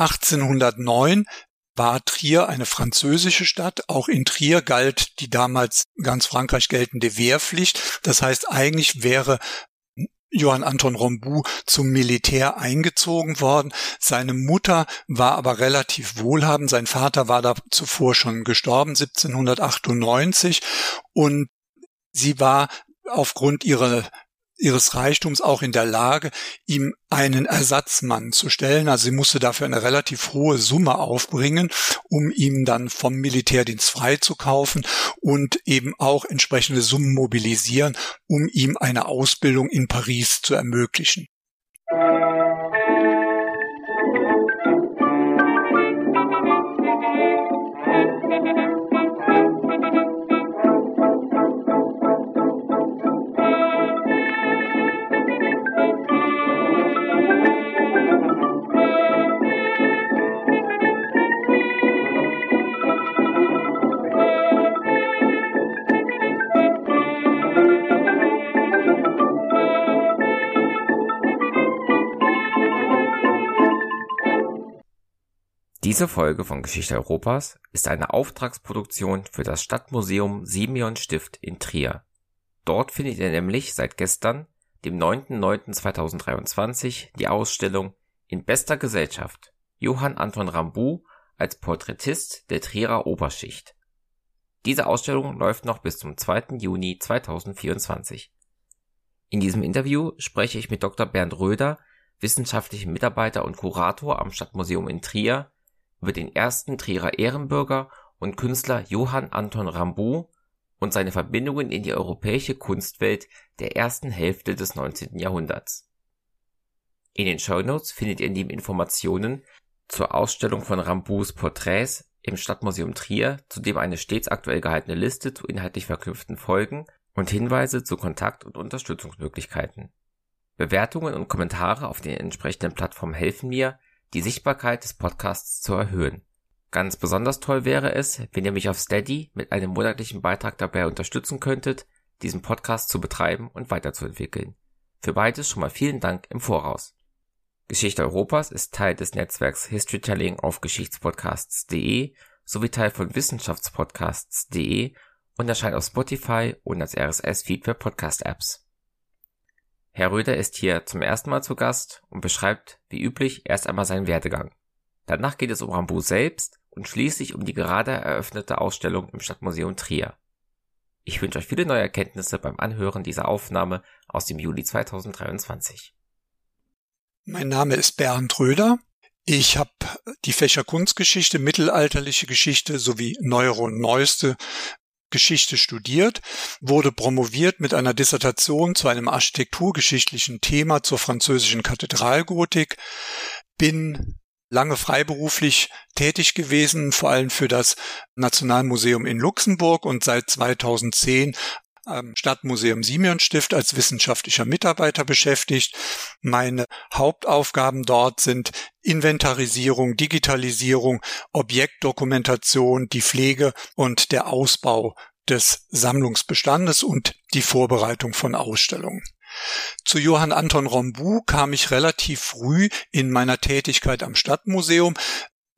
1809 war Trier eine französische Stadt. Auch in Trier galt die damals ganz Frankreich geltende Wehrpflicht. Das heißt, eigentlich wäre Johann Anton Rombou zum Militär eingezogen worden. Seine Mutter war aber relativ wohlhabend. Sein Vater war da zuvor schon gestorben, 1798. Und sie war aufgrund ihrer ihres Reichtums auch in der Lage, ihm einen Ersatzmann zu stellen. Also sie musste dafür eine relativ hohe Summe aufbringen, um ihm dann vom Militärdienst freizukaufen und eben auch entsprechende Summen mobilisieren, um ihm eine Ausbildung in Paris zu ermöglichen. Diese Folge von Geschichte Europas ist eine Auftragsproduktion für das Stadtmuseum Simeon Stift in Trier. Dort findet ihr nämlich seit gestern, dem 9.9.2023, die Ausstellung In bester Gesellschaft Johann Anton Rambu als Porträtist der Trierer Oberschicht. Diese Ausstellung läuft noch bis zum 2. Juni 2024. In diesem Interview spreche ich mit Dr. Bernd Röder, wissenschaftlichem Mitarbeiter und Kurator am Stadtmuseum in Trier, über den ersten Trierer Ehrenbürger und Künstler Johann Anton Rambaud und seine Verbindungen in die europäische Kunstwelt der ersten Hälfte des 19. Jahrhunderts. In den Shownotes findet ihr neben Informationen zur Ausstellung von Rambouds Porträts im Stadtmuseum Trier zudem eine stets aktuell gehaltene Liste zu inhaltlich verknüpften Folgen und Hinweise zu Kontakt- und Unterstützungsmöglichkeiten. Bewertungen und Kommentare auf den entsprechenden Plattformen helfen mir, die Sichtbarkeit des Podcasts zu erhöhen. Ganz besonders toll wäre es, wenn ihr mich auf Steady mit einem monatlichen Beitrag dabei unterstützen könntet, diesen Podcast zu betreiben und weiterzuentwickeln. Für beides schon mal vielen Dank im Voraus. Geschichte Europas ist Teil des Netzwerks Historytelling auf Geschichtspodcasts.de sowie Teil von Wissenschaftspodcasts.de und erscheint auf Spotify und als RSS-Feed für Podcast-Apps. Herr Röder ist hier zum ersten Mal zu Gast und beschreibt, wie üblich, erst einmal seinen Werdegang. Danach geht es um Rambo selbst und schließlich um die gerade eröffnete Ausstellung im Stadtmuseum Trier. Ich wünsche euch viele neue Erkenntnisse beim Anhören dieser Aufnahme aus dem Juli 2023. Mein Name ist Bernd Röder. Ich habe die Fächer Kunstgeschichte, mittelalterliche Geschichte sowie neuere und neueste Geschichte studiert, wurde promoviert mit einer Dissertation zu einem architekturgeschichtlichen Thema zur französischen Kathedralgotik, bin lange freiberuflich tätig gewesen, vor allem für das Nationalmuseum in Luxemburg und seit 2010 am Stadtmuseum Simeonstift als wissenschaftlicher Mitarbeiter beschäftigt. Meine Hauptaufgaben dort sind Inventarisierung, Digitalisierung, Objektdokumentation, die Pflege und der Ausbau des Sammlungsbestandes und die Vorbereitung von Ausstellungen. Zu Johann Anton Rombou kam ich relativ früh in meiner Tätigkeit am Stadtmuseum.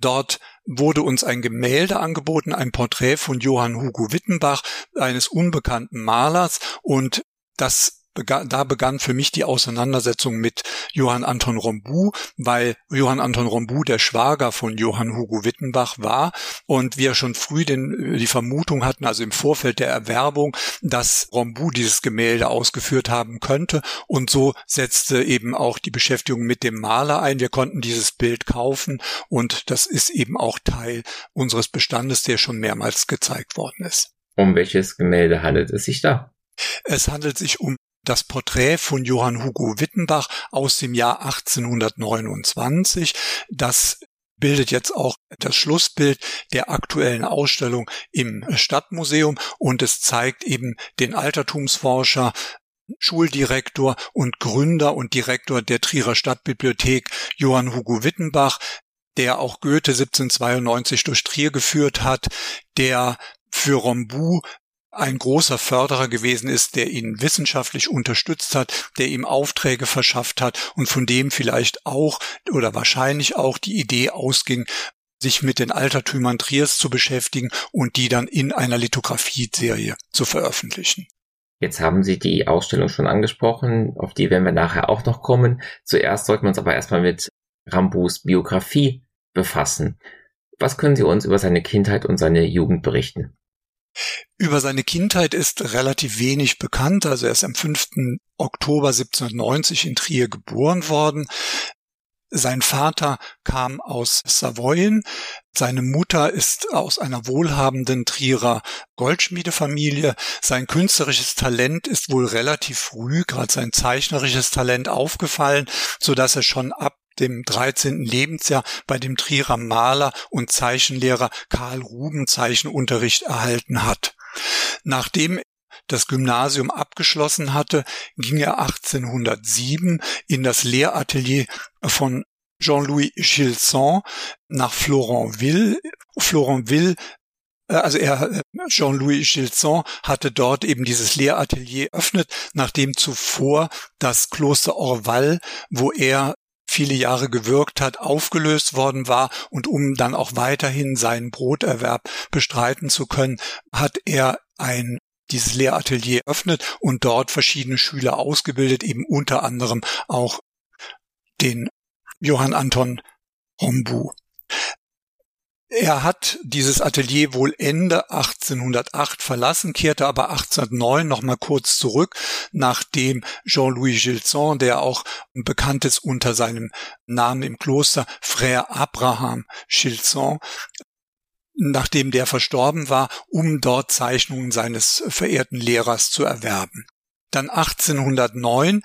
Dort wurde uns ein Gemälde angeboten, ein Porträt von Johann Hugo Wittenbach, eines unbekannten Malers, und das da begann für mich die Auseinandersetzung mit Johann Anton Rombou, weil Johann Anton Rombou der Schwager von Johann Hugo Wittenbach war und wir schon früh den, die Vermutung hatten, also im Vorfeld der Erwerbung, dass Rombou dieses Gemälde ausgeführt haben könnte und so setzte eben auch die Beschäftigung mit dem Maler ein. Wir konnten dieses Bild kaufen und das ist eben auch Teil unseres Bestandes, der schon mehrmals gezeigt worden ist. Um welches Gemälde handelt es sich da? Es handelt sich um das Porträt von Johann Hugo Wittenbach aus dem Jahr 1829. Das bildet jetzt auch das Schlussbild der aktuellen Ausstellung im Stadtmuseum und es zeigt eben den Altertumsforscher Schuldirektor und Gründer und Direktor der Trierer Stadtbibliothek Johann Hugo Wittenbach, der auch Goethe 1792 durch Trier geführt hat, der für Rombou ein großer Förderer gewesen ist, der ihn wissenschaftlich unterstützt hat, der ihm Aufträge verschafft hat und von dem vielleicht auch oder wahrscheinlich auch die Idee ausging, sich mit den Altertümern Triers zu beschäftigen und die dann in einer Lithografie-Serie zu veröffentlichen. Jetzt haben Sie die Ausstellung schon angesprochen, auf die werden wir nachher auch noch kommen. Zuerst sollten wir uns aber erstmal mit Rambus Biografie befassen. Was können Sie uns über seine Kindheit und seine Jugend berichten? Über seine Kindheit ist relativ wenig bekannt. Also er ist am 5. Oktober 1790 in Trier geboren worden. Sein Vater kam aus Savoyen. Seine Mutter ist aus einer wohlhabenden Trierer Goldschmiedefamilie. Sein künstlerisches Talent ist wohl relativ früh, gerade sein zeichnerisches Talent aufgefallen, so dass er schon ab dem 13. Lebensjahr bei dem Trierer Maler und Zeichenlehrer Karl Ruben Zeichenunterricht erhalten hat. Nachdem das Gymnasium abgeschlossen hatte, ging er 1807 in das Lehratelier von Jean-Louis Gilson nach Florentville. Florentville äh, also er, äh, Jean-Louis Gilson hatte dort eben dieses Lehratelier eröffnet, nachdem zuvor das Kloster Orval, wo er viele Jahre gewirkt hat, aufgelöst worden war und um dann auch weiterhin seinen Broterwerb bestreiten zu können, hat er ein dieses Lehratelier öffnet und dort verschiedene Schüler ausgebildet, eben unter anderem auch den Johann Anton Rombu. Er hat dieses Atelier wohl Ende 1808 verlassen, kehrte aber 1809 noch mal kurz zurück, nachdem Jean-Louis Gilson, der auch bekannt ist unter seinem Namen im Kloster, Frère Abraham Gilson, nachdem der verstorben war, um dort Zeichnungen seines verehrten Lehrers zu erwerben. Dann 1809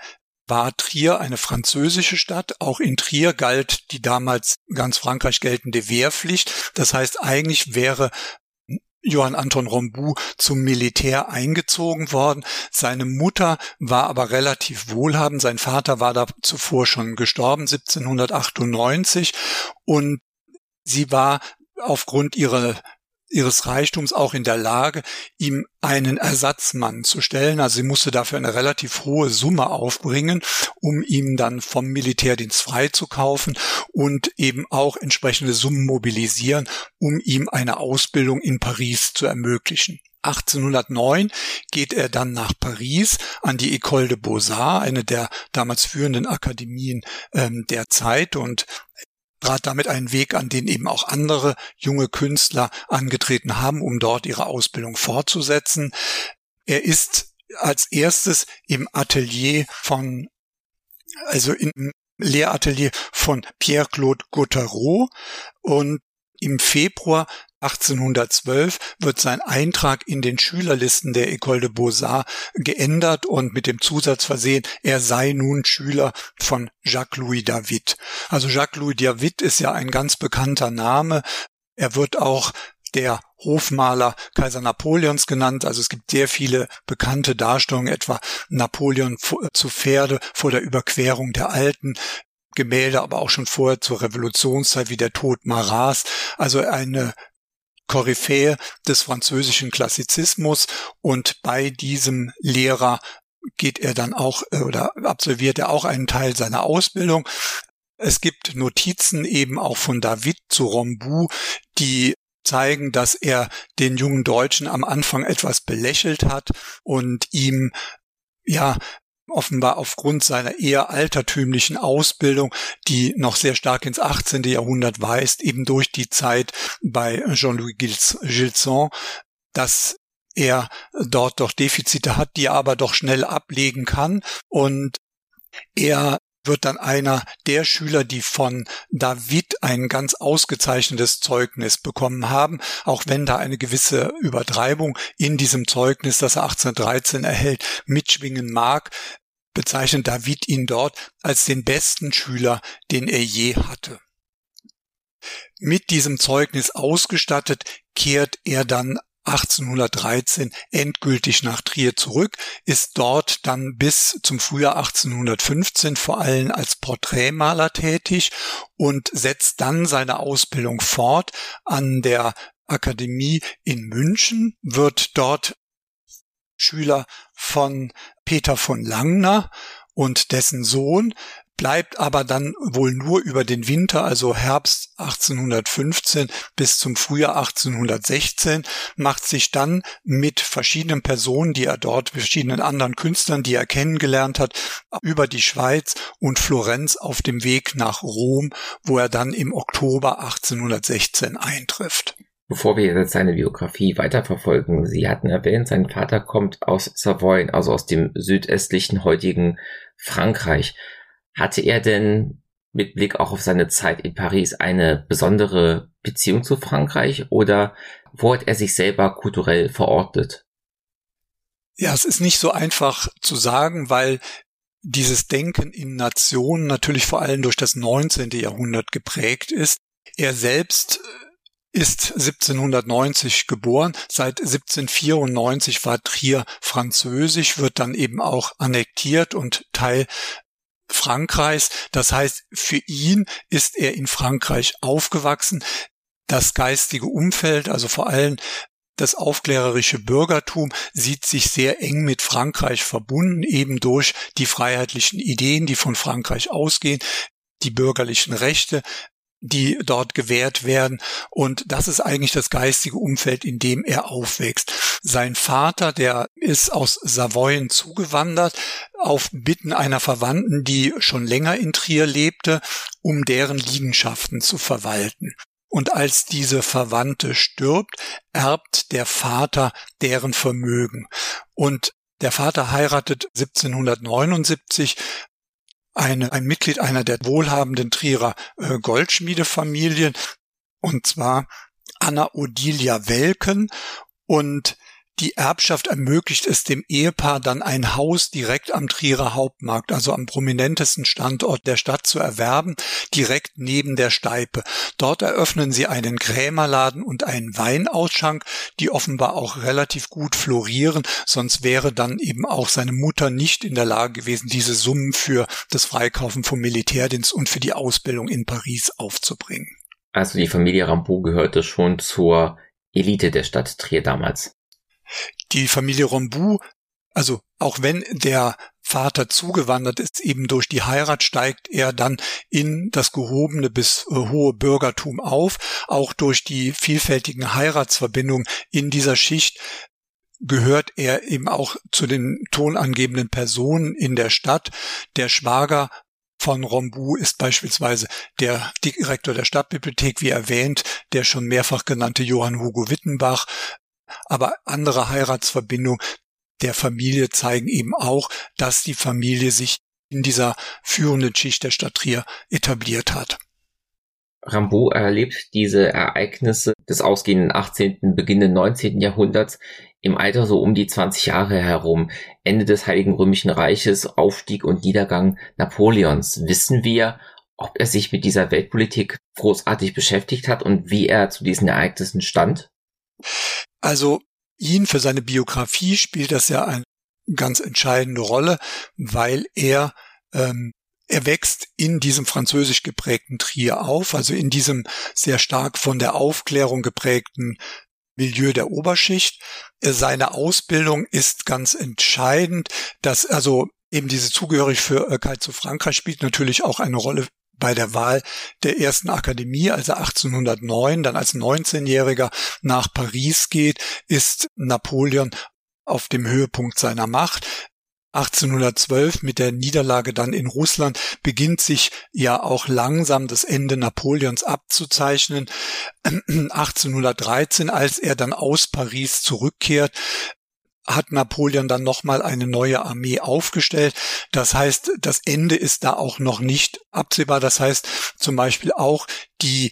war Trier eine französische Stadt. Auch in Trier galt die damals ganz Frankreich geltende Wehrpflicht. Das heißt, eigentlich wäre Johann Anton Rombu zum Militär eingezogen worden. Seine Mutter war aber relativ wohlhabend. Sein Vater war da zuvor schon gestorben, 1798. Und sie war aufgrund ihrer ihres Reichtums auch in der Lage, ihm einen Ersatzmann zu stellen. Also sie musste dafür eine relativ hohe Summe aufbringen, um ihm dann vom Militärdienst freizukaufen und eben auch entsprechende Summen mobilisieren, um ihm eine Ausbildung in Paris zu ermöglichen. 1809 geht er dann nach Paris an die École de Beaux-Arts, eine der damals führenden Akademien ähm, der Zeit und trat damit einen Weg an, den eben auch andere junge Künstler angetreten haben, um dort ihre Ausbildung fortzusetzen. Er ist als erstes im Atelier von, also im Lehratelier von Pierre-Claude Gauthiereau und im Februar 1812 wird sein Eintrag in den Schülerlisten der École de Beaux-Arts geändert und mit dem Zusatz versehen, er sei nun Schüler von Jacques-Louis David. Also Jacques-Louis David ist ja ein ganz bekannter Name. Er wird auch der Hofmaler Kaiser Napoleons genannt. Also es gibt sehr viele bekannte Darstellungen, etwa Napoleon zu Pferde vor der Überquerung der Alpen, Gemälde, aber auch schon vorher zur Revolutionszeit wie der Tod Maras. Also eine Koryphäe des französischen Klassizismus und bei diesem Lehrer geht er dann auch äh, oder absolviert er auch einen Teil seiner Ausbildung. Es gibt Notizen eben auch von David zu Rombu, die zeigen, dass er den jungen Deutschen am Anfang etwas belächelt hat und ihm ja offenbar aufgrund seiner eher altertümlichen Ausbildung, die noch sehr stark ins 18. Jahrhundert weist, eben durch die Zeit bei Jean-Louis Gilson, dass er dort doch Defizite hat, die er aber doch schnell ablegen kann und er wird dann einer der Schüler, die von David ein ganz ausgezeichnetes Zeugnis bekommen haben, auch wenn da eine gewisse Übertreibung in diesem Zeugnis, das er 1813 erhält, mitschwingen mag, bezeichnet David ihn dort als den besten Schüler, den er je hatte. Mit diesem Zeugnis ausgestattet kehrt er dann 1813 endgültig nach Trier zurück, ist dort dann bis zum Frühjahr 1815 vor allem als Porträtmaler tätig und setzt dann seine Ausbildung fort an der Akademie in München, wird dort Schüler von Peter von Langner und dessen Sohn, bleibt aber dann wohl nur über den Winter, also Herbst 1815 bis zum Frühjahr 1816, macht sich dann mit verschiedenen Personen, die er dort, verschiedenen anderen Künstlern, die er kennengelernt hat, über die Schweiz und Florenz auf dem Weg nach Rom, wo er dann im Oktober 1816 eintrifft. Bevor wir jetzt seine Biografie weiterverfolgen, Sie hatten erwähnt, sein Vater kommt aus Savoyen, also aus dem südöstlichen heutigen Frankreich. Hatte er denn mit Blick auch auf seine Zeit in Paris eine besondere Beziehung zu Frankreich oder wo hat er sich selber kulturell verortet? Ja, es ist nicht so einfach zu sagen, weil dieses Denken in Nationen natürlich vor allem durch das 19. Jahrhundert geprägt ist. Er selbst ist 1790 geboren. Seit 1794 war Trier französisch, wird dann eben auch annektiert und Teil Frankreichs. Das heißt, für ihn ist er in Frankreich aufgewachsen. Das geistige Umfeld, also vor allem das aufklärerische Bürgertum sieht sich sehr eng mit Frankreich verbunden, eben durch die freiheitlichen Ideen, die von Frankreich ausgehen, die bürgerlichen Rechte, die dort gewährt werden. Und das ist eigentlich das geistige Umfeld, in dem er aufwächst. Sein Vater, der ist aus Savoyen zugewandert, auf Bitten einer Verwandten, die schon länger in Trier lebte, um deren Liegenschaften zu verwalten. Und als diese Verwandte stirbt, erbt der Vater deren Vermögen. Und der Vater heiratet 1779 eine, ein Mitglied einer der wohlhabenden Trierer äh, Goldschmiedefamilien, und zwar Anna Odilia Welken. Und die Erbschaft ermöglicht es dem Ehepaar dann ein Haus direkt am Trierer Hauptmarkt, also am prominentesten Standort der Stadt zu erwerben, direkt neben der Steipe. Dort eröffnen sie einen Krämerladen und einen Weinausschank, die offenbar auch relativ gut florieren, sonst wäre dann eben auch seine Mutter nicht in der Lage gewesen, diese Summen für das Freikaufen vom Militärdienst und für die Ausbildung in Paris aufzubringen. Also die Familie Rampeau gehörte schon zur Elite der Stadt Trier damals. Die Familie Rombu, also auch wenn der Vater zugewandert ist, eben durch die Heirat steigt er dann in das gehobene bis äh, hohe Bürgertum auf. Auch durch die vielfältigen Heiratsverbindungen in dieser Schicht gehört er eben auch zu den tonangebenden Personen in der Stadt. Der Schwager von Rombu ist beispielsweise der Direktor der Stadtbibliothek, wie erwähnt, der schon mehrfach genannte Johann Hugo Wittenbach, aber andere Heiratsverbindungen der Familie zeigen eben auch, dass die Familie sich in dieser führenden Schicht der Stadt Trier etabliert hat. Rambaud erlebt diese Ereignisse des ausgehenden 18., beginnenden 19. Jahrhunderts im Alter so um die 20 Jahre herum. Ende des Heiligen Römischen Reiches, Aufstieg und Niedergang Napoleons. Wissen wir, ob er sich mit dieser Weltpolitik großartig beschäftigt hat und wie er zu diesen Ereignissen stand? Also ihn für seine Biografie spielt das ja eine ganz entscheidende Rolle, weil er ähm, er wächst in diesem französisch geprägten Trier auf, also in diesem sehr stark von der Aufklärung geprägten Milieu der Oberschicht. Seine Ausbildung ist ganz entscheidend, dass also eben diese Zugehörigkeit zu Frankreich spielt natürlich auch eine Rolle bei der Wahl der ersten Akademie, also 1809, dann als 19-Jähriger nach Paris geht, ist Napoleon auf dem Höhepunkt seiner Macht. 1812 mit der Niederlage dann in Russland beginnt sich ja auch langsam das Ende Napoleons abzuzeichnen. 1813, als er dann aus Paris zurückkehrt, hat Napoleon dann nochmal eine neue Armee aufgestellt. Das heißt, das Ende ist da auch noch nicht absehbar. Das heißt zum Beispiel auch die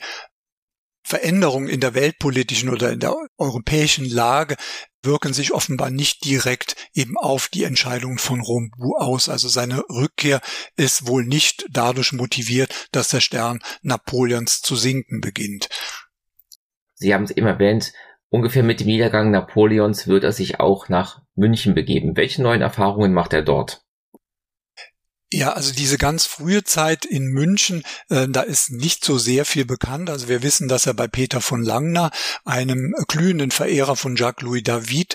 Veränderungen in der weltpolitischen oder in der europäischen Lage wirken sich offenbar nicht direkt eben auf die Entscheidungen von Rombu aus. Also seine Rückkehr ist wohl nicht dadurch motiviert, dass der Stern Napoleons zu sinken beginnt. Sie haben es eben erwähnt, Ungefähr mit dem Niedergang Napoleons wird er sich auch nach München begeben. Welche neuen Erfahrungen macht er dort? Ja, also diese ganz frühe Zeit in München, äh, da ist nicht so sehr viel bekannt. Also wir wissen, dass er bei Peter von Langner, einem glühenden Verehrer von Jacques-Louis David,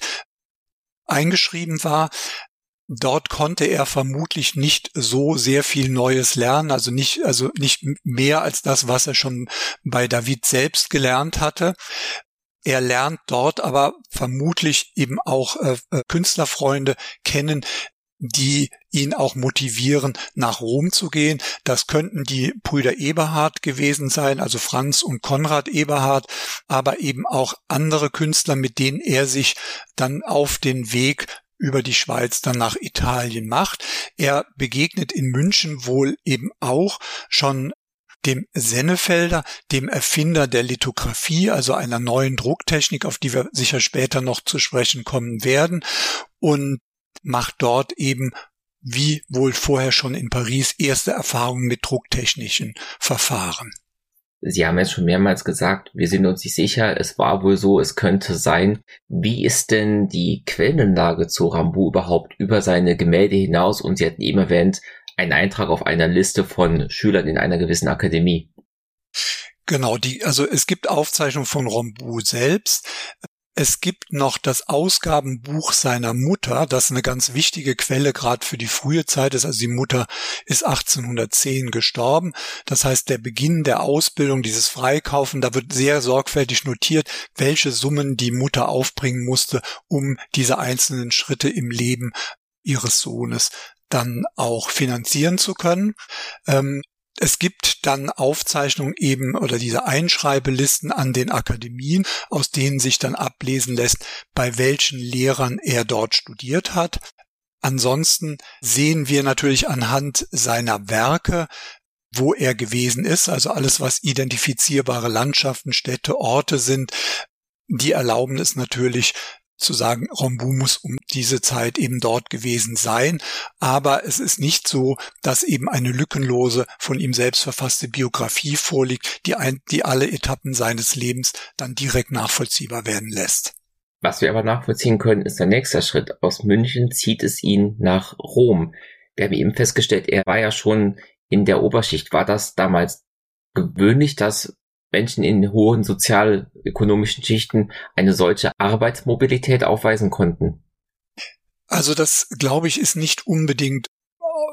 eingeschrieben war. Dort konnte er vermutlich nicht so sehr viel Neues lernen, also nicht, also nicht mehr als das, was er schon bei David selbst gelernt hatte. Er lernt dort aber vermutlich eben auch äh, äh Künstlerfreunde kennen, die ihn auch motivieren, nach Rom zu gehen. Das könnten die Brüder Eberhard gewesen sein, also Franz und Konrad Eberhard, aber eben auch andere Künstler, mit denen er sich dann auf den Weg über die Schweiz dann nach Italien macht. Er begegnet in München wohl eben auch schon dem Sennefelder, dem Erfinder der Lithografie, also einer neuen Drucktechnik, auf die wir sicher später noch zu sprechen kommen werden. Und macht dort eben wie wohl vorher schon in Paris erste Erfahrungen mit drucktechnischen Verfahren. Sie haben jetzt schon mehrmals gesagt, wir sind uns nicht sicher, es war wohl so, es könnte sein. Wie ist denn die Quellenlage zu Rambu überhaupt über seine Gemälde hinaus? Und Sie hatten eben erwähnt, ein Eintrag auf einer Liste von Schülern in einer gewissen Akademie. Genau, die, also es gibt Aufzeichnungen von Rambu selbst. Es gibt noch das Ausgabenbuch seiner Mutter, das eine ganz wichtige Quelle gerade für die frühe Zeit ist. Also die Mutter ist 1810 gestorben. Das heißt, der Beginn der Ausbildung, dieses Freikaufen, da wird sehr sorgfältig notiert, welche Summen die Mutter aufbringen musste, um diese einzelnen Schritte im Leben ihres Sohnes dann auch finanzieren zu können. Ähm, es gibt dann Aufzeichnungen eben oder diese Einschreibelisten an den Akademien, aus denen sich dann ablesen lässt, bei welchen Lehrern er dort studiert hat. Ansonsten sehen wir natürlich anhand seiner Werke, wo er gewesen ist, also alles, was identifizierbare Landschaften, Städte, Orte sind, die erlauben es natürlich, zu sagen, Rombu muss um diese Zeit eben dort gewesen sein. Aber es ist nicht so, dass eben eine lückenlose, von ihm selbst verfasste Biografie vorliegt, die, ein, die alle Etappen seines Lebens dann direkt nachvollziehbar werden lässt. Was wir aber nachvollziehen können, ist der nächste Schritt. Aus München zieht es ihn nach Rom. Wir haben eben festgestellt, er war ja schon in der Oberschicht. War das damals gewöhnlich, dass Menschen in hohen sozialökonomischen Schichten eine solche Arbeitsmobilität aufweisen konnten? Also das, glaube ich, ist nicht unbedingt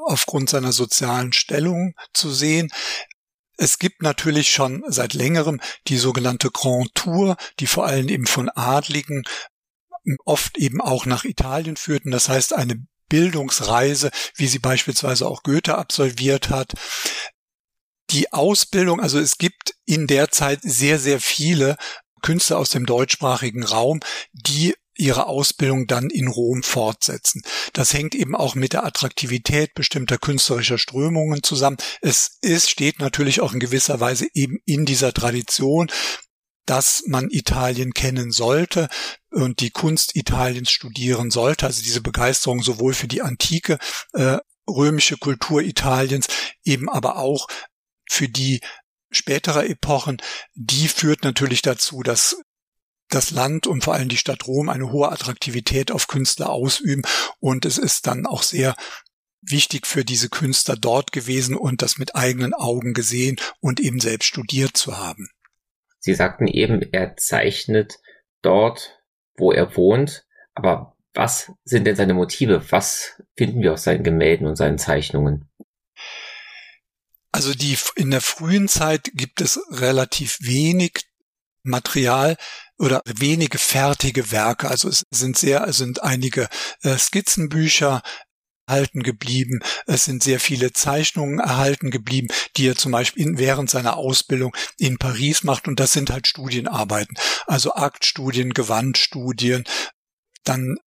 aufgrund seiner sozialen Stellung zu sehen. Es gibt natürlich schon seit längerem die sogenannte Grand Tour, die vor allem eben von Adligen oft eben auch nach Italien führten. Das heißt eine Bildungsreise, wie sie beispielsweise auch Goethe absolviert hat die Ausbildung, also es gibt in der Zeit sehr, sehr viele Künstler aus dem deutschsprachigen Raum, die ihre Ausbildung dann in Rom fortsetzen. Das hängt eben auch mit der Attraktivität bestimmter künstlerischer Strömungen zusammen. Es ist, steht natürlich auch in gewisser Weise eben in dieser Tradition, dass man Italien kennen sollte und die Kunst Italiens studieren sollte. Also diese Begeisterung sowohl für die antike äh, römische Kultur Italiens, eben aber auch für die spätere Epochen, die führt natürlich dazu, dass das Land und vor allem die Stadt Rom eine hohe Attraktivität auf Künstler ausüben und es ist dann auch sehr wichtig für diese Künstler dort gewesen und das mit eigenen Augen gesehen und eben selbst studiert zu haben. Sie sagten eben, er zeichnet dort, wo er wohnt, aber was sind denn seine Motive? Was finden wir auf seinen Gemälden und seinen Zeichnungen? Also die, in der frühen Zeit gibt es relativ wenig Material oder wenige fertige Werke. Also es sind sehr, es sind einige äh, Skizzenbücher erhalten geblieben. Es sind sehr viele Zeichnungen erhalten geblieben, die er zum Beispiel in, während seiner Ausbildung in Paris macht. Und das sind halt Studienarbeiten. Also Aktstudien, Gewandstudien, dann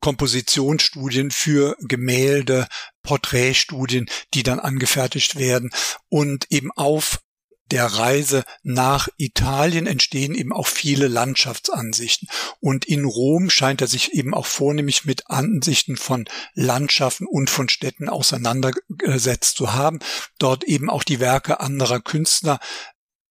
Kompositionsstudien für Gemälde, Porträtstudien, die dann angefertigt werden und eben auf der Reise nach Italien entstehen eben auch viele Landschaftsansichten. Und in Rom scheint er sich eben auch vornehmlich mit Ansichten von Landschaften und von Städten auseinandergesetzt zu haben. Dort eben auch die Werke anderer Künstler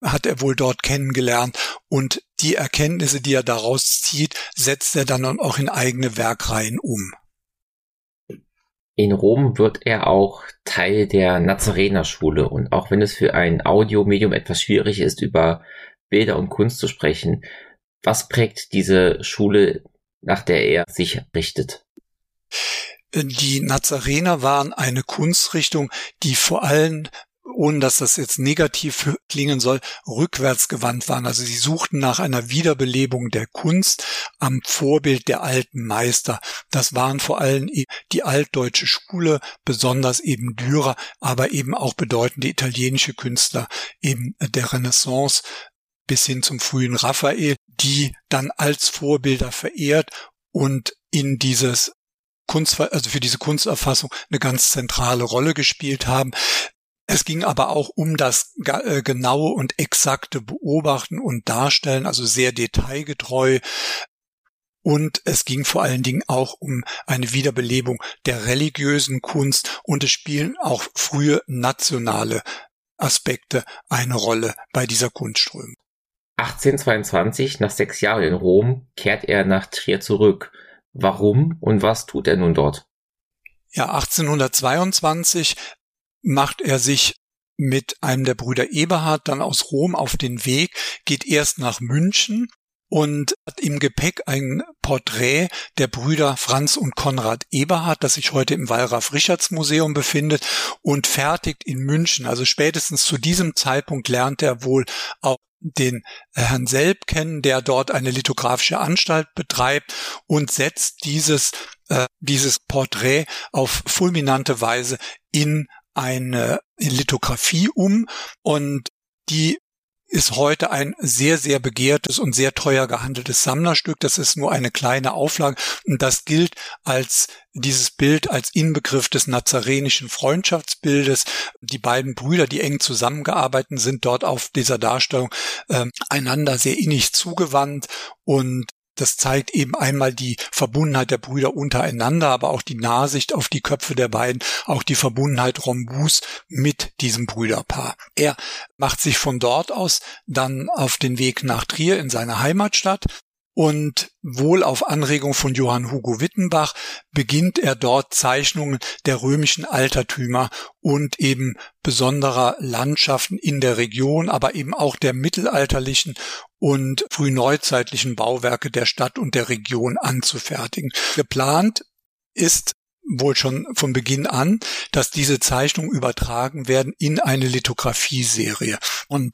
hat er wohl dort kennengelernt und die Erkenntnisse, die er daraus zieht, setzt er dann auch in eigene Werkreihen um. In Rom wird er auch Teil der Nazarenerschule und auch wenn es für ein Audiomedium etwas schwierig ist, über Bilder und Kunst zu sprechen, was prägt diese Schule nach der er sich richtet. Die Nazarener waren eine Kunstrichtung, die vor allem ohne dass das jetzt negativ klingen soll, rückwärts gewandt waren. Also sie suchten nach einer Wiederbelebung der Kunst am Vorbild der alten Meister. Das waren vor allem die altdeutsche Schule, besonders eben Dürer, aber eben auch bedeutende italienische Künstler eben der Renaissance bis hin zum frühen Raphael, die dann als Vorbilder verehrt und in dieses Kunst, also für diese Kunsterfassung eine ganz zentrale Rolle gespielt haben. Es ging aber auch um das äh, genaue und exakte Beobachten und Darstellen, also sehr detailgetreu. Und es ging vor allen Dingen auch um eine Wiederbelebung der religiösen Kunst und es spielen auch frühe nationale Aspekte eine Rolle bei dieser Kunstströmung. 1822, nach sechs Jahren in Rom, kehrt er nach Trier zurück. Warum und was tut er nun dort? Ja, 1822 macht er sich mit einem der Brüder Eberhard dann aus Rom auf den Weg, geht erst nach München und hat im Gepäck ein Porträt der Brüder Franz und Konrad Eberhard, das sich heute im Wallraf-Richards-Museum befindet und fertigt in München. Also spätestens zu diesem Zeitpunkt lernt er wohl auch den Herrn Selb kennen, der dort eine lithografische Anstalt betreibt und setzt dieses, äh, dieses Porträt auf fulminante Weise in eine Lithografie um und die ist heute ein sehr, sehr begehrtes und sehr teuer gehandeltes Sammlerstück. Das ist nur eine kleine Auflage und das gilt als dieses Bild als Inbegriff des nazarenischen Freundschaftsbildes. Die beiden Brüder, die eng zusammengearbeitet sind, dort auf dieser Darstellung äh, einander sehr innig zugewandt und das zeigt eben einmal die Verbundenheit der Brüder untereinander, aber auch die Nahsicht auf die Köpfe der beiden, auch die Verbundenheit Rombus mit diesem Brüderpaar. Er macht sich von dort aus dann auf den Weg nach Trier in seine Heimatstadt und wohl auf Anregung von Johann Hugo Wittenbach beginnt er dort Zeichnungen der römischen Altertümer und eben besonderer Landschaften in der Region, aber eben auch der mittelalterlichen und frühneuzeitlichen Bauwerke der Stadt und der Region anzufertigen. Geplant ist wohl schon von Beginn an, dass diese Zeichnungen übertragen werden in eine Lithografie-Serie. Und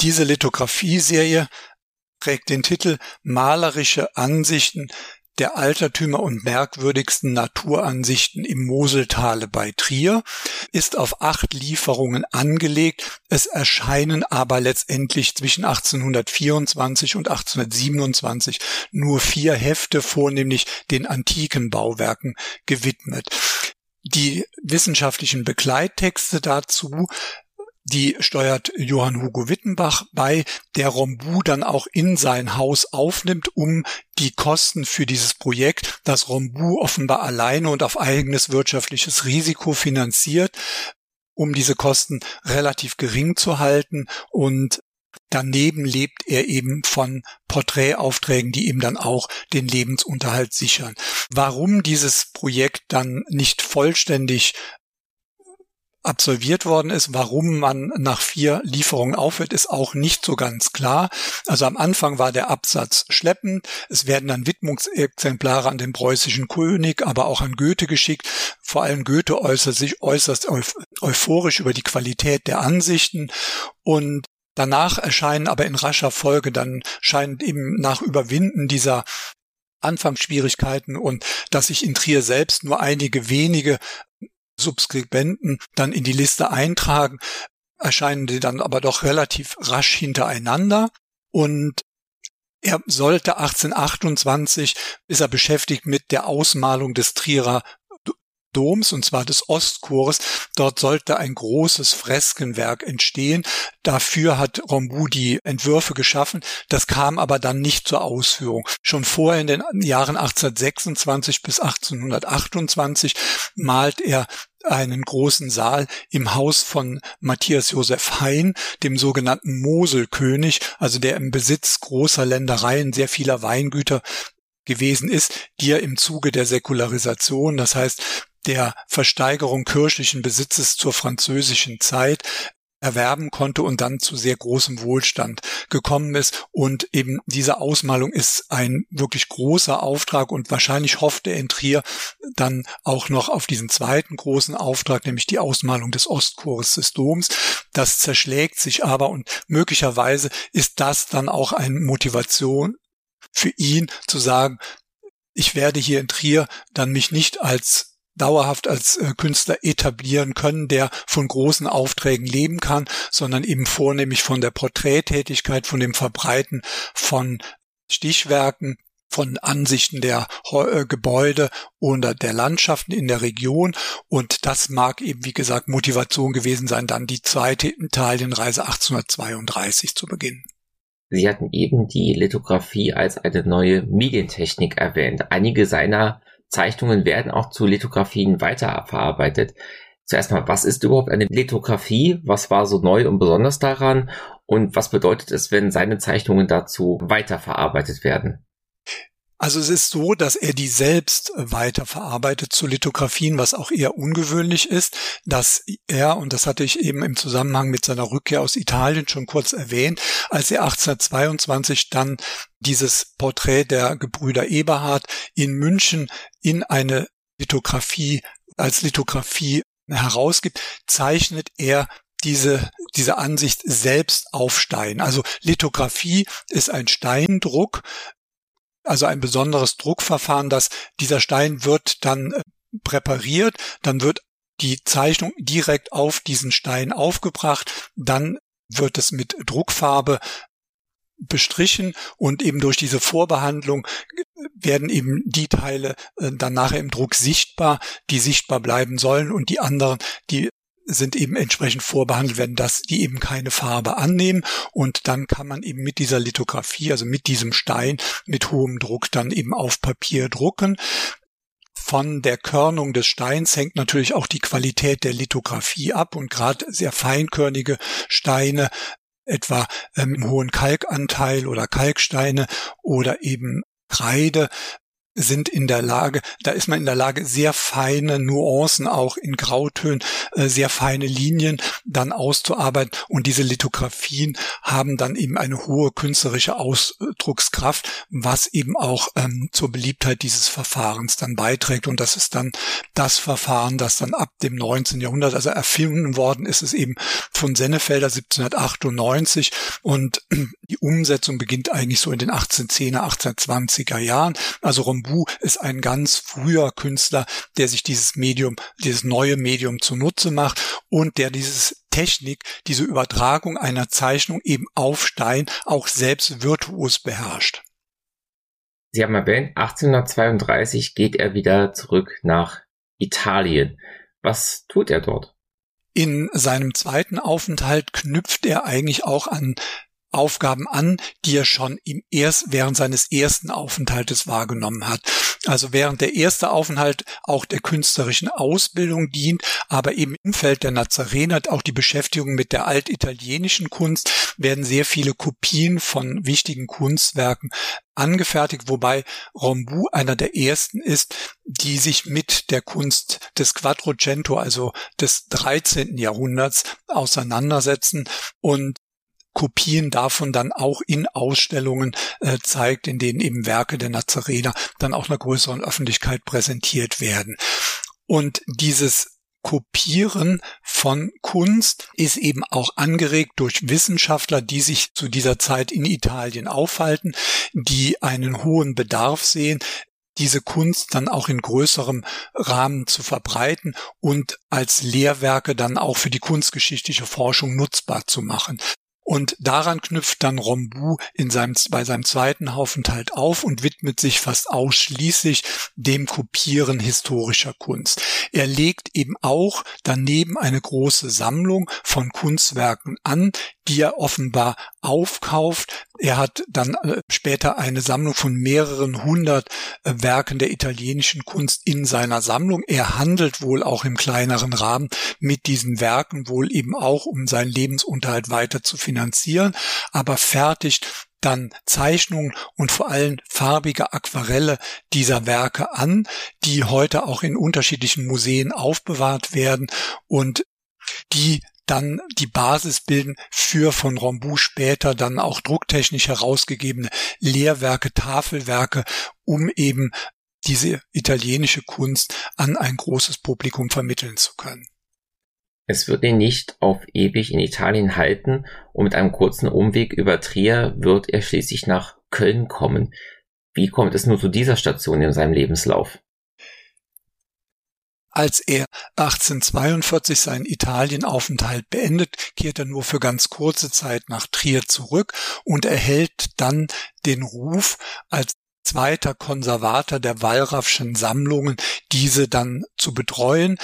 diese Lithografie-Serie trägt den Titel Malerische Ansichten der Altertümer und merkwürdigsten Naturansichten im Moseltale bei Trier, ist auf acht Lieferungen angelegt. Es erscheinen aber letztendlich zwischen 1824 und 1827 nur vier Hefte, vornehmlich den antiken Bauwerken gewidmet. Die wissenschaftlichen Begleittexte dazu die steuert Johann Hugo Wittenbach bei, der Rombu dann auch in sein Haus aufnimmt, um die Kosten für dieses Projekt, das Rombu offenbar alleine und auf eigenes wirtschaftliches Risiko finanziert, um diese Kosten relativ gering zu halten und Daneben lebt er eben von Porträtaufträgen, die ihm dann auch den Lebensunterhalt sichern. Warum dieses Projekt dann nicht vollständig absolviert worden ist. Warum man nach vier Lieferungen aufhört, ist auch nicht so ganz klar. Also am Anfang war der Absatz schleppend. Es werden dann Widmungsexemplare an den preußischen König, aber auch an Goethe geschickt. Vor allem Goethe äußert sich äußerst euphorisch über die Qualität der Ansichten und Danach erscheinen aber in rascher Folge, dann scheint eben nach Überwinden dieser Anfangsschwierigkeiten und dass sich in Trier selbst nur einige wenige Subskribenten dann in die Liste eintragen, erscheinen die dann aber doch relativ rasch hintereinander. Und er sollte 1828 ist er beschäftigt mit der Ausmalung des Trierer Doms, und zwar des Ostchores. Dort sollte ein großes Freskenwerk entstehen. Dafür hat Rombu die Entwürfe geschaffen. Das kam aber dann nicht zur Ausführung. Schon vorher in den Jahren 1826 bis 1828 malt er einen großen Saal im Haus von Matthias Josef Hein, dem sogenannten Moselkönig, also der im Besitz großer Ländereien sehr vieler Weingüter gewesen ist, die er im Zuge der Säkularisation, das heißt der Versteigerung kirchlichen Besitzes zur französischen Zeit erwerben konnte und dann zu sehr großem Wohlstand gekommen ist. Und eben diese Ausmalung ist ein wirklich großer Auftrag und wahrscheinlich hoffte er in Trier dann auch noch auf diesen zweiten großen Auftrag, nämlich die Ausmalung des Ostchores des Doms. Das zerschlägt sich aber und möglicherweise ist das dann auch eine Motivation für ihn zu sagen, ich werde hier in Trier dann mich nicht als dauerhaft als äh, Künstler etablieren können, der von großen Aufträgen leben kann, sondern eben vornehmlich von der Porträttätigkeit, von dem Verbreiten von Stichwerken, von Ansichten der äh, Gebäude oder der Landschaften in der Region. Und das mag eben, wie gesagt, Motivation gewesen sein, dann die zweite Italienreise 1832 zu beginnen. Sie hatten eben die Lithografie als eine neue Medientechnik erwähnt. Einige seiner Zeichnungen werden auch zu Lithografien weiterverarbeitet. Zuerst mal, was ist überhaupt eine Lithografie? Was war so neu und besonders daran? Und was bedeutet es, wenn seine Zeichnungen dazu weiterverarbeitet werden? Also es ist so, dass er die selbst weiterverarbeitet zu Lithografien, was auch eher ungewöhnlich ist, dass er, und das hatte ich eben im Zusammenhang mit seiner Rückkehr aus Italien schon kurz erwähnt, als er 1822 dann dieses Porträt der Gebrüder Eberhard in München in eine Lithografie, als Lithografie herausgibt, zeichnet er diese, diese Ansicht selbst auf Stein. Also Lithografie ist ein Steindruck, also ein besonderes Druckverfahren, dass dieser Stein wird dann äh, präpariert, dann wird die Zeichnung direkt auf diesen Stein aufgebracht, dann wird es mit Druckfarbe bestrichen und eben durch diese Vorbehandlung werden eben die Teile äh, dann nachher im Druck sichtbar, die sichtbar bleiben sollen und die anderen, die sind eben entsprechend vorbehandelt werden, dass die eben keine Farbe annehmen und dann kann man eben mit dieser Lithografie, also mit diesem Stein mit hohem Druck dann eben auf Papier drucken. Von der Körnung des Steins hängt natürlich auch die Qualität der Lithografie ab und gerade sehr feinkörnige Steine etwa ähm, hohen Kalkanteil oder Kalksteine oder eben Kreide sind in der Lage, da ist man in der Lage, sehr feine Nuancen auch in Grautönen, äh, sehr feine Linien dann auszuarbeiten. Und diese Lithografien haben dann eben eine hohe künstlerische Ausdruckskraft, was eben auch ähm, zur Beliebtheit dieses Verfahrens dann beiträgt. Und das ist dann das Verfahren, das dann ab dem 19. Jahrhundert, also erfunden worden ist, es eben von Sennefelder 1798 und die Umsetzung beginnt eigentlich so in den 1810er, 1820er Jahren. Also Rambu ist ein ganz früher Künstler, der sich dieses Medium, dieses neue Medium zunutze macht und der dieses Technik, diese Übertragung einer Zeichnung eben auf Stein auch selbst virtuos beherrscht. Sie haben erwähnt, 1832 geht er wieder zurück nach Italien. Was tut er dort? In seinem zweiten Aufenthalt knüpft er eigentlich auch an Aufgaben an, die er schon im erst, während seines ersten Aufenthaltes wahrgenommen hat. Also während der erste Aufenthalt auch der künstlerischen Ausbildung dient, aber eben im Feld der Nazarener auch die Beschäftigung mit der altitalienischen Kunst werden sehr viele Kopien von wichtigen Kunstwerken angefertigt, wobei Rombu einer der ersten ist, die sich mit der Kunst des Quattrocento, also des 13. Jahrhunderts, auseinandersetzen und Kopien davon dann auch in Ausstellungen äh, zeigt, in denen eben Werke der Nazarener dann auch einer größeren Öffentlichkeit präsentiert werden. Und dieses Kopieren von Kunst ist eben auch angeregt durch Wissenschaftler, die sich zu dieser Zeit in Italien aufhalten, die einen hohen Bedarf sehen, diese Kunst dann auch in größerem Rahmen zu verbreiten und als Lehrwerke dann auch für die kunstgeschichtliche Forschung nutzbar zu machen. Und daran knüpft dann Rombu in seinem, bei seinem zweiten Aufenthalt auf und widmet sich fast ausschließlich dem Kopieren historischer Kunst. Er legt eben auch daneben eine große Sammlung von Kunstwerken an, die er offenbar aufkauft. Er hat dann äh, später eine Sammlung von mehreren hundert äh, Werken der italienischen Kunst in seiner Sammlung. Er handelt wohl auch im kleineren Rahmen mit diesen Werken, wohl eben auch, um seinen Lebensunterhalt weiter zu finanzieren, aber fertigt dann Zeichnungen und vor allem farbige Aquarelle dieser Werke an, die heute auch in unterschiedlichen Museen aufbewahrt werden und die dann die Basis bilden für von Rambu später dann auch drucktechnisch herausgegebene Lehrwerke, Tafelwerke, um eben diese italienische Kunst an ein großes Publikum vermitteln zu können. Es wird ihn nicht auf ewig in Italien halten und mit einem kurzen Umweg über Trier wird er schließlich nach Köln kommen. Wie kommt es nur zu dieser Station in seinem Lebenslauf? Als er 1842 seinen Italienaufenthalt beendet, kehrt er nur für ganz kurze Zeit nach Trier zurück und erhält dann den Ruf als zweiter Konservator der Wallraffschen Sammlungen, diese dann zu betreuen.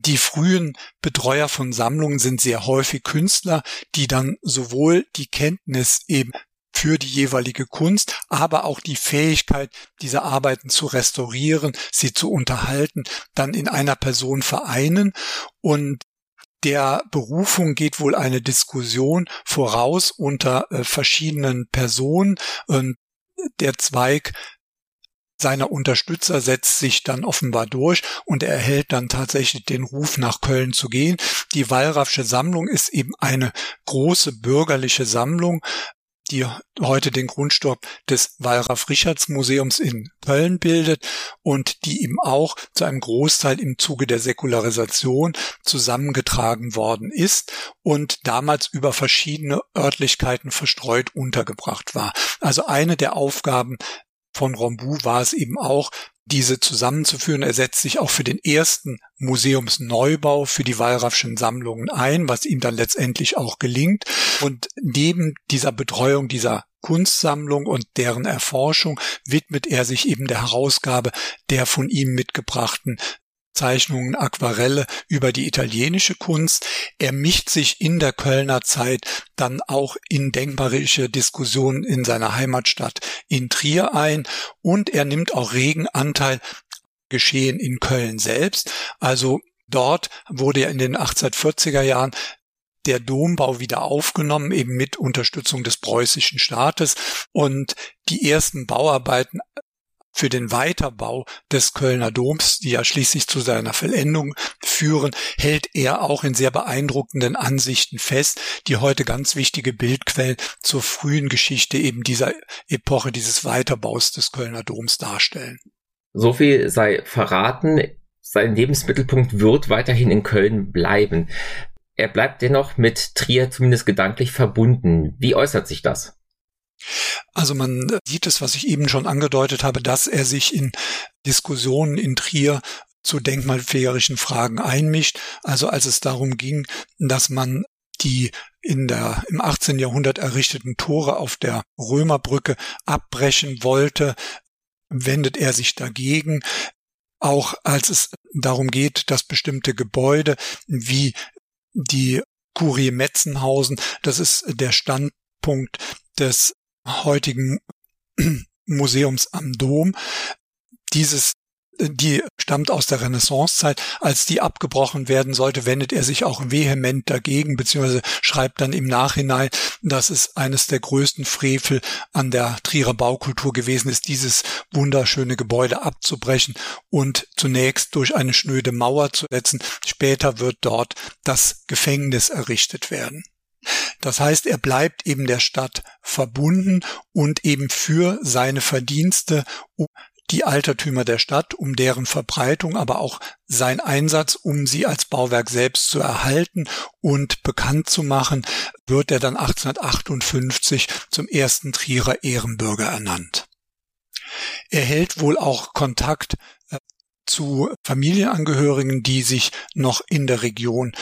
Die frühen Betreuer von Sammlungen sind sehr häufig Künstler, die dann sowohl die Kenntnis eben für die jeweilige Kunst, aber auch die Fähigkeit, diese Arbeiten zu restaurieren, sie zu unterhalten, dann in einer Person vereinen. Und der Berufung geht wohl eine Diskussion voraus unter äh, verschiedenen Personen. Und der Zweig seiner Unterstützer setzt sich dann offenbar durch und er erhält dann tatsächlich den Ruf, nach Köln zu gehen. Die Wallraffsche Sammlung ist eben eine große bürgerliche Sammlung, die heute den Grundstock des Wallraf-Richards-Museums in Köln bildet und die eben auch zu einem Großteil im Zuge der Säkularisation zusammengetragen worden ist und damals über verschiedene Örtlichkeiten verstreut untergebracht war. Also eine der Aufgaben von Rombu war es eben auch, diese zusammenzuführen. Er setzt sich auch für den ersten Museumsneubau für die Wallraffschen Sammlungen ein, was ihm dann letztendlich auch gelingt. Und neben dieser Betreuung dieser Kunstsammlung und deren Erforschung widmet er sich eben der Herausgabe der von ihm mitgebrachten Zeichnungen, Aquarelle über die italienische Kunst. Er mischt sich in der Kölner Zeit dann auch in denkmarische Diskussionen in seiner Heimatstadt in Trier ein und er nimmt auch regen Anteil geschehen in Köln selbst. Also dort wurde er in den 1840er Jahren der Dombau wieder aufgenommen, eben mit Unterstützung des preußischen Staates. Und die ersten Bauarbeiten für den Weiterbau des Kölner Doms, die ja schließlich zu seiner Vollendung führen, hält er auch in sehr beeindruckenden Ansichten fest, die heute ganz wichtige Bildquellen zur frühen Geschichte eben dieser Epoche dieses Weiterbaus des Kölner Doms darstellen. So viel sei verraten. Sein Lebensmittelpunkt wird weiterhin in Köln bleiben. Er bleibt dennoch mit Trier zumindest gedanklich verbunden. Wie äußert sich das? Also man sieht es, was ich eben schon angedeutet habe, dass er sich in Diskussionen in Trier zu denkmalpflegerischen Fragen einmischt. Also als es darum ging, dass man die in der, im 18. Jahrhundert errichteten Tore auf der Römerbrücke abbrechen wollte, wendet er sich dagegen. Auch als es darum geht, dass bestimmte Gebäude wie die Kurie Metzenhausen, das ist der Standpunkt des heutigen Museums am Dom. Dieses die stammt aus der Renaissancezeit. Als die abgebrochen werden sollte, wendet er sich auch vehement dagegen, beziehungsweise schreibt dann im Nachhinein, dass es eines der größten Frevel an der Trierer Baukultur gewesen ist, dieses wunderschöne Gebäude abzubrechen und zunächst durch eine schnöde Mauer zu setzen. Später wird dort das Gefängnis errichtet werden. Das heißt, er bleibt eben der Stadt verbunden und eben für seine Verdienste um die Altertümer der Stadt, um deren Verbreitung, aber auch sein Einsatz, um sie als Bauwerk selbst zu erhalten und bekannt zu machen, wird er dann 1858 zum ersten Trierer Ehrenbürger ernannt. Er hält wohl auch Kontakt äh, zu Familienangehörigen, die sich noch in der Region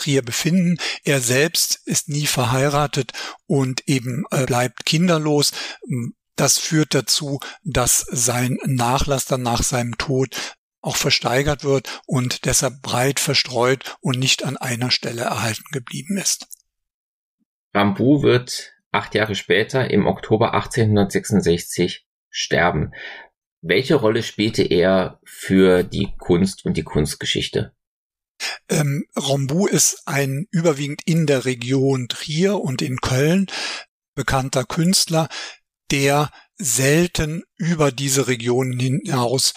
Trier befinden. Er selbst ist nie verheiratet und eben äh, bleibt kinderlos. Das führt dazu, dass sein Nachlass dann nach seinem Tod auch versteigert wird und deshalb breit verstreut und nicht an einer Stelle erhalten geblieben ist. Rambu wird acht Jahre später im Oktober 1866 sterben. Welche Rolle spielte er für die Kunst und die Kunstgeschichte? Ähm, Rombu ist ein überwiegend in der Region Trier und in Köln bekannter Künstler, der selten über diese Regionen hinaus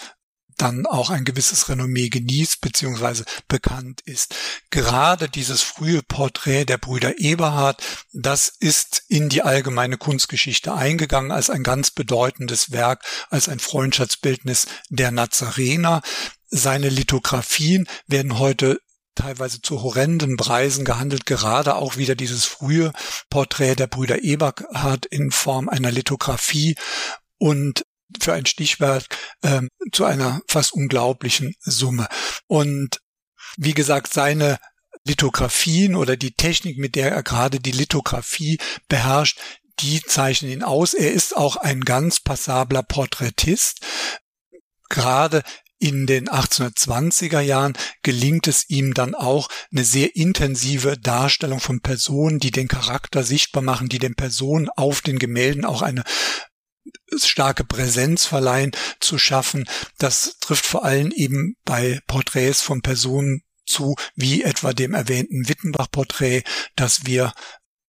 dann auch ein gewisses Renommee genießt bzw. bekannt ist. Gerade dieses frühe Porträt der Brüder Eberhard, das ist in die allgemeine Kunstgeschichte eingegangen als ein ganz bedeutendes Werk, als ein Freundschaftsbildnis der Nazarener. Seine Lithografien werden heute teilweise zu horrenden Preisen gehandelt, gerade auch wieder dieses frühe Porträt der Brüder Eberhard in Form einer Lithografie und für ein Stichwort äh, zu einer fast unglaublichen Summe. Und wie gesagt, seine Lithografien oder die Technik, mit der er gerade die Lithografie beherrscht, die zeichnen ihn aus. Er ist auch ein ganz passabler Porträtist. Gerade in den 1820er Jahren gelingt es ihm dann auch eine sehr intensive Darstellung von Personen, die den Charakter sichtbar machen, die den Personen auf den Gemälden auch eine starke Präsenz verleihen zu schaffen. Das trifft vor allem eben bei Porträts von Personen zu, wie etwa dem erwähnten Wittenbach-Porträt, das wir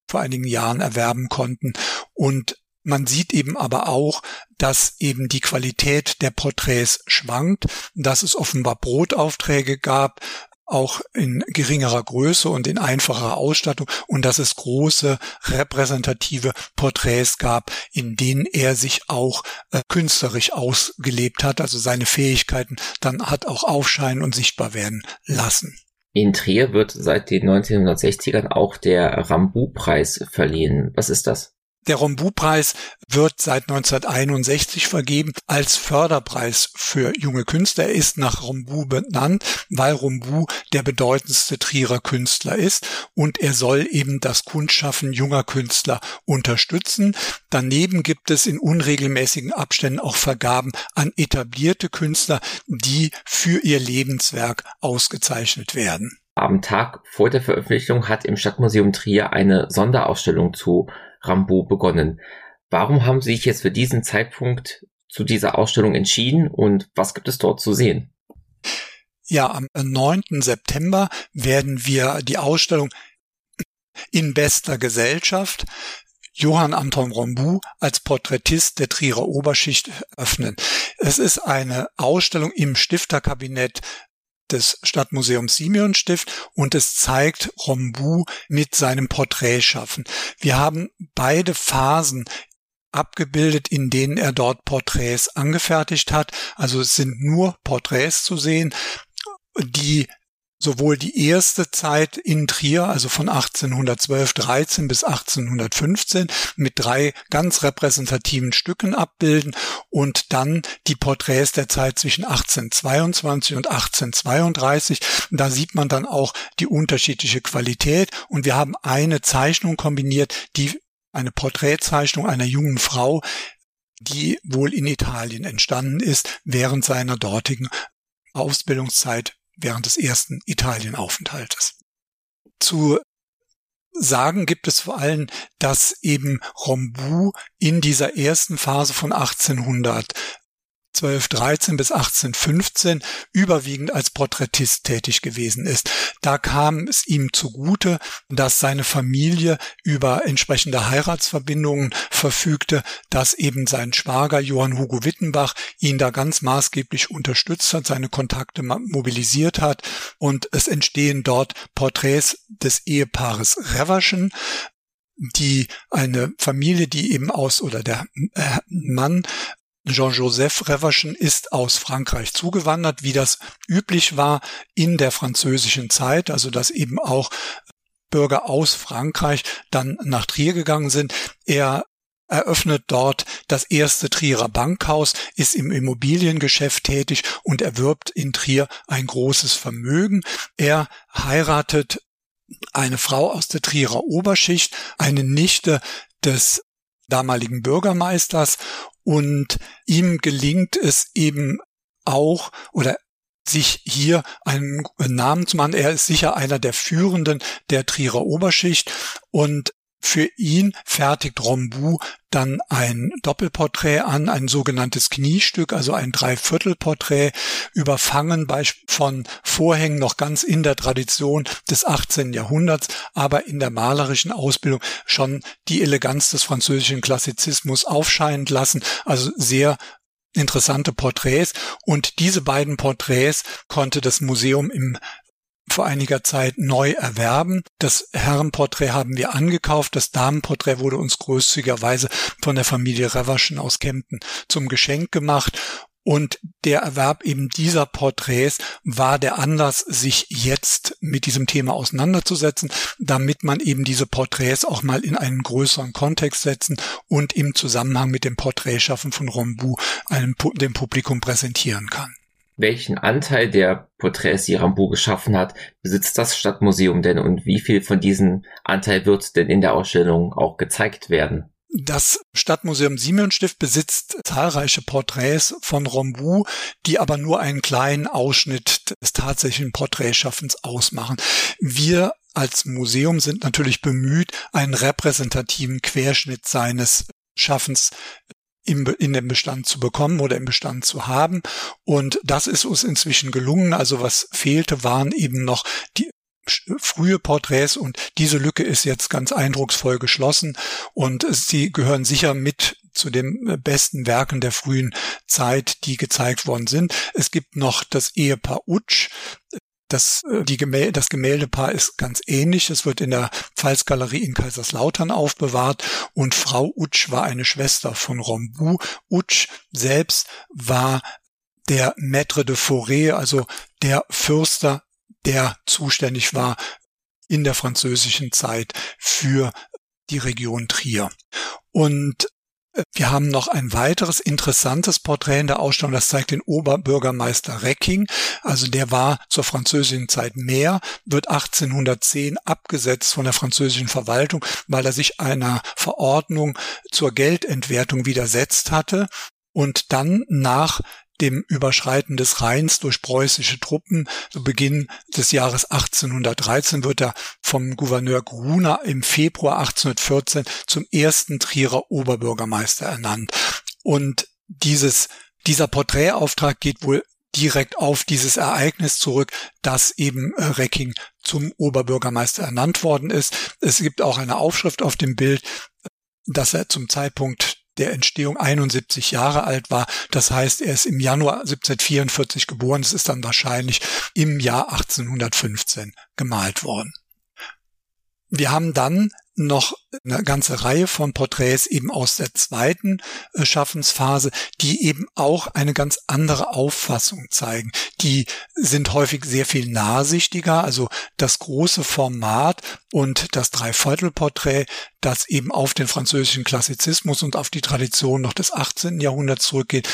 vor einigen Jahren erwerben konnten. Und man sieht eben aber auch, dass eben die Qualität der Porträts schwankt, dass es offenbar Brotaufträge gab, auch in geringerer Größe und in einfacher Ausstattung und dass es große repräsentative Porträts gab, in denen er sich auch äh, künstlerisch ausgelebt hat, also seine Fähigkeiten dann hat auch aufscheinen und sichtbar werden lassen. In Trier wird seit den 1960ern auch der Rambu-Preis verliehen. Was ist das? Der Rombu-Preis wird seit 1961 vergeben als Förderpreis für junge Künstler. Er ist nach Rombu benannt, weil Rombu der bedeutendste Trierer Künstler ist und er soll eben das Kunstschaffen junger Künstler unterstützen. Daneben gibt es in unregelmäßigen Abständen auch Vergaben an etablierte Künstler, die für ihr Lebenswerk ausgezeichnet werden. Am Tag vor der Veröffentlichung hat im Stadtmuseum Trier eine Sonderausstellung zu Rambo begonnen. Warum haben Sie sich jetzt für diesen Zeitpunkt zu dieser Ausstellung entschieden und was gibt es dort zu sehen? Ja, am 9. September werden wir die Ausstellung in bester Gesellschaft Johann Anton Rombu als Porträtist der Trierer Oberschicht öffnen. Es ist eine Ausstellung im Stifterkabinett des Stadtmuseums Simeon Stift und es zeigt Rombu mit seinem Porträtschaffen. Wir haben beide Phasen abgebildet, in denen er dort Porträts angefertigt hat. Also es sind nur Porträts zu sehen, die sowohl die erste Zeit in Trier, also von 1812, 13 bis 1815, mit drei ganz repräsentativen Stücken abbilden und dann die Porträts der Zeit zwischen 1822 und 1832. Da sieht man dann auch die unterschiedliche Qualität und wir haben eine Zeichnung kombiniert, die eine Porträtzeichnung einer jungen Frau, die wohl in Italien entstanden ist, während seiner dortigen Ausbildungszeit während des ersten Italienaufenthaltes. Zu sagen gibt es vor allem, dass eben Rombu in dieser ersten Phase von 1800 1213 bis 1815 überwiegend als Porträtist tätig gewesen ist. Da kam es ihm zugute, dass seine Familie über entsprechende Heiratsverbindungen verfügte, dass eben sein Schwager Johann Hugo Wittenbach ihn da ganz maßgeblich unterstützt hat, seine Kontakte mobilisiert hat und es entstehen dort Porträts des Ehepaares Reverschen, die eine Familie, die eben aus oder der äh, Mann Jean-Joseph Reverschen ist aus Frankreich zugewandert, wie das üblich war in der französischen Zeit, also dass eben auch Bürger aus Frankreich dann nach Trier gegangen sind. Er eröffnet dort das erste Trierer Bankhaus, ist im Immobiliengeschäft tätig und erwirbt in Trier ein großes Vermögen. Er heiratet eine Frau aus der Trierer Oberschicht, eine Nichte des damaligen Bürgermeisters und ihm gelingt es eben auch oder sich hier einen Namen zu machen. Er ist sicher einer der führenden der Trierer Oberschicht und für ihn fertigt Rombu dann ein Doppelporträt an, ein sogenanntes Kniestück, also ein Dreiviertelporträt, überfangen von Vorhängen noch ganz in der Tradition des 18. Jahrhunderts, aber in der malerischen Ausbildung schon die Eleganz des französischen Klassizismus aufscheinend lassen, also sehr interessante Porträts und diese beiden Porträts konnte das Museum im vor einiger Zeit neu erwerben. Das Herrenporträt haben wir angekauft. Das Damenporträt wurde uns großzügigerweise von der Familie Reverschen aus Kempten zum Geschenk gemacht. Und der Erwerb eben dieser Porträts war der Anlass, sich jetzt mit diesem Thema auseinanderzusetzen, damit man eben diese Porträts auch mal in einen größeren Kontext setzen und im Zusammenhang mit dem Porträtschaffen von Rombu einem, dem Publikum präsentieren kann. Welchen Anteil der Porträts, die Rambo geschaffen hat, besitzt das Stadtmuseum denn und wie viel von diesem Anteil wird denn in der Ausstellung auch gezeigt werden? Das Stadtmuseum Simeonstift besitzt zahlreiche Porträts von Rombu, die aber nur einen kleinen Ausschnitt des tatsächlichen Porträtschaffens ausmachen. Wir als Museum sind natürlich bemüht, einen repräsentativen Querschnitt seines Schaffens im, in dem Bestand zu bekommen oder im Bestand zu haben. Und das ist uns inzwischen gelungen. Also was fehlte, waren eben noch die frühe Porträts und diese Lücke ist jetzt ganz eindrucksvoll geschlossen und sie gehören sicher mit zu den besten Werken der frühen Zeit, die gezeigt worden sind. Es gibt noch das Ehepaar Utsch. Das, die Gemälde, das Gemäldepaar ist ganz ähnlich. Es wird in der Pfalzgalerie in Kaiserslautern aufbewahrt und Frau Utsch war eine Schwester von Rombu. Utsch selbst war der Maître de Forêt, also der Fürster der zuständig war in der französischen Zeit für die Region Trier. Und äh, wir haben noch ein weiteres interessantes Porträt in der Ausstellung, das zeigt den Oberbürgermeister Recking. Also der war zur französischen Zeit mehr, wird 1810 abgesetzt von der französischen Verwaltung, weil er sich einer Verordnung zur Geldentwertung widersetzt hatte und dann nach dem Überschreiten des Rheins durch preußische Truppen zu Beginn des Jahres 1813 wird er vom Gouverneur Gruner im Februar 1814 zum ersten Trierer Oberbürgermeister ernannt. Und dieses, dieser Porträtauftrag geht wohl direkt auf dieses Ereignis zurück, dass eben äh, Recking zum Oberbürgermeister ernannt worden ist. Es gibt auch eine Aufschrift auf dem Bild, dass er zum Zeitpunkt der Entstehung 71 Jahre alt war. Das heißt, er ist im Januar 1744 geboren. Es ist dann wahrscheinlich im Jahr 1815 gemalt worden. Wir haben dann noch eine ganze Reihe von Porträts eben aus der zweiten äh, Schaffensphase, die eben auch eine ganz andere Auffassung zeigen. Die sind häufig sehr viel nahsichtiger, also das große Format und das Dreiviertelporträt, das eben auf den französischen Klassizismus und auf die Tradition noch des 18. Jahrhunderts zurückgeht,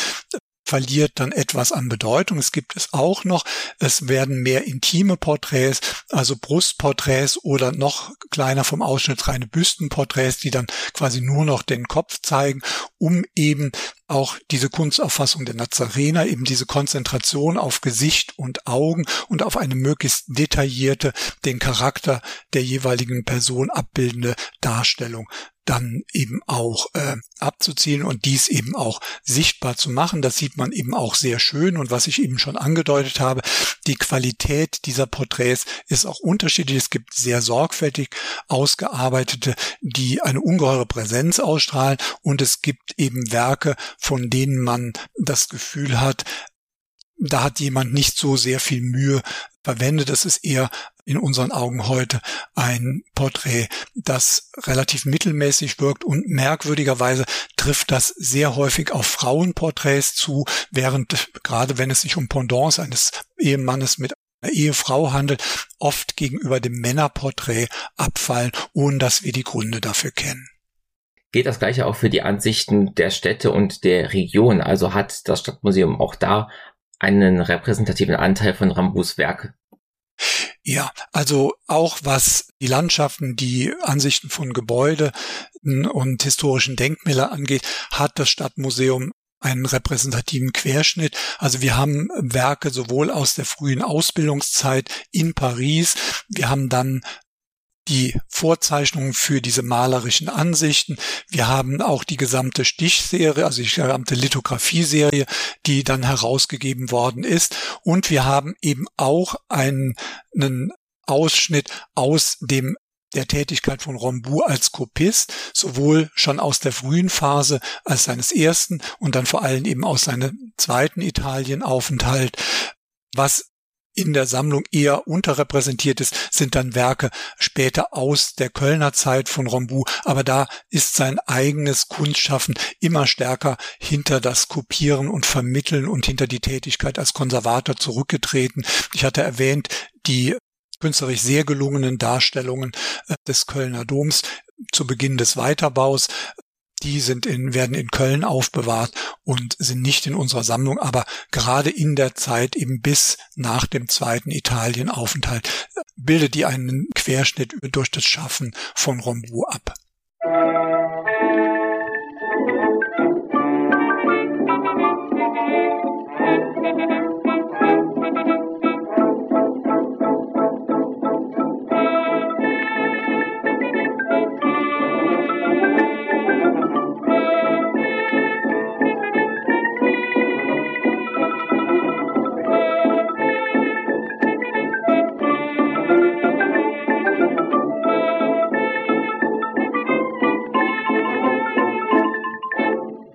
verliert dann etwas an Bedeutung. Es gibt es auch noch. Es werden mehr intime Porträts, also Brustporträts oder noch kleiner vom Ausschnitt reine Büstenporträts, die dann quasi nur noch den Kopf zeigen, um eben auch diese Kunstauffassung der Nazarener, eben diese Konzentration auf Gesicht und Augen und auf eine möglichst detaillierte, den Charakter der jeweiligen Person abbildende Darstellung dann eben auch äh, abzuzielen und dies eben auch sichtbar zu machen. Das sieht man eben auch sehr schön und was ich eben schon angedeutet habe, die Qualität dieser Porträts ist auch unterschiedlich. Es gibt sehr sorgfältig ausgearbeitete, die eine ungeheure Präsenz ausstrahlen und es gibt eben Werke, von denen man das Gefühl hat, da hat jemand nicht so sehr viel Mühe verwendet. Das ist eher in unseren Augen heute ein Porträt, das relativ mittelmäßig wirkt und merkwürdigerweise trifft das sehr häufig auf Frauenporträts zu, während gerade wenn es sich um Pendants eines Ehemannes mit einer Ehefrau handelt, oft gegenüber dem Männerporträt abfallen, ohne dass wir die Gründe dafür kennen. Geht das gleiche auch für die Ansichten der Städte und der Region? Also hat das Stadtmuseum auch da einen repräsentativen Anteil von Rambus Werk ja, also auch was die Landschaften, die Ansichten von Gebäude und historischen Denkmäler angeht, hat das Stadtmuseum einen repräsentativen Querschnitt. Also wir haben Werke sowohl aus der frühen Ausbildungszeit in Paris, wir haben dann die Vorzeichnungen für diese malerischen Ansichten. Wir haben auch die gesamte Stichserie, also die gesamte Lithografie-Serie, die dann herausgegeben worden ist. Und wir haben eben auch einen, einen Ausschnitt aus dem der Tätigkeit von Rombu als Kopist, sowohl schon aus der frühen Phase als seines ersten und dann vor allem eben aus seinem zweiten Italienaufenthalt. Was in der Sammlung eher unterrepräsentiert ist, sind dann Werke später aus der Kölner Zeit von Rombu. Aber da ist sein eigenes Kunstschaffen immer stärker hinter das Kopieren und Vermitteln und hinter die Tätigkeit als Konservator zurückgetreten. Ich hatte erwähnt, die künstlerisch sehr gelungenen Darstellungen äh, des Kölner Doms zu Beginn des Weiterbaus die sind in, werden in Köln aufbewahrt und sind nicht in unserer Sammlung, aber gerade in der Zeit eben bis nach dem zweiten Italienaufenthalt bildet die einen Querschnitt durch das Schaffen von Rombu ab.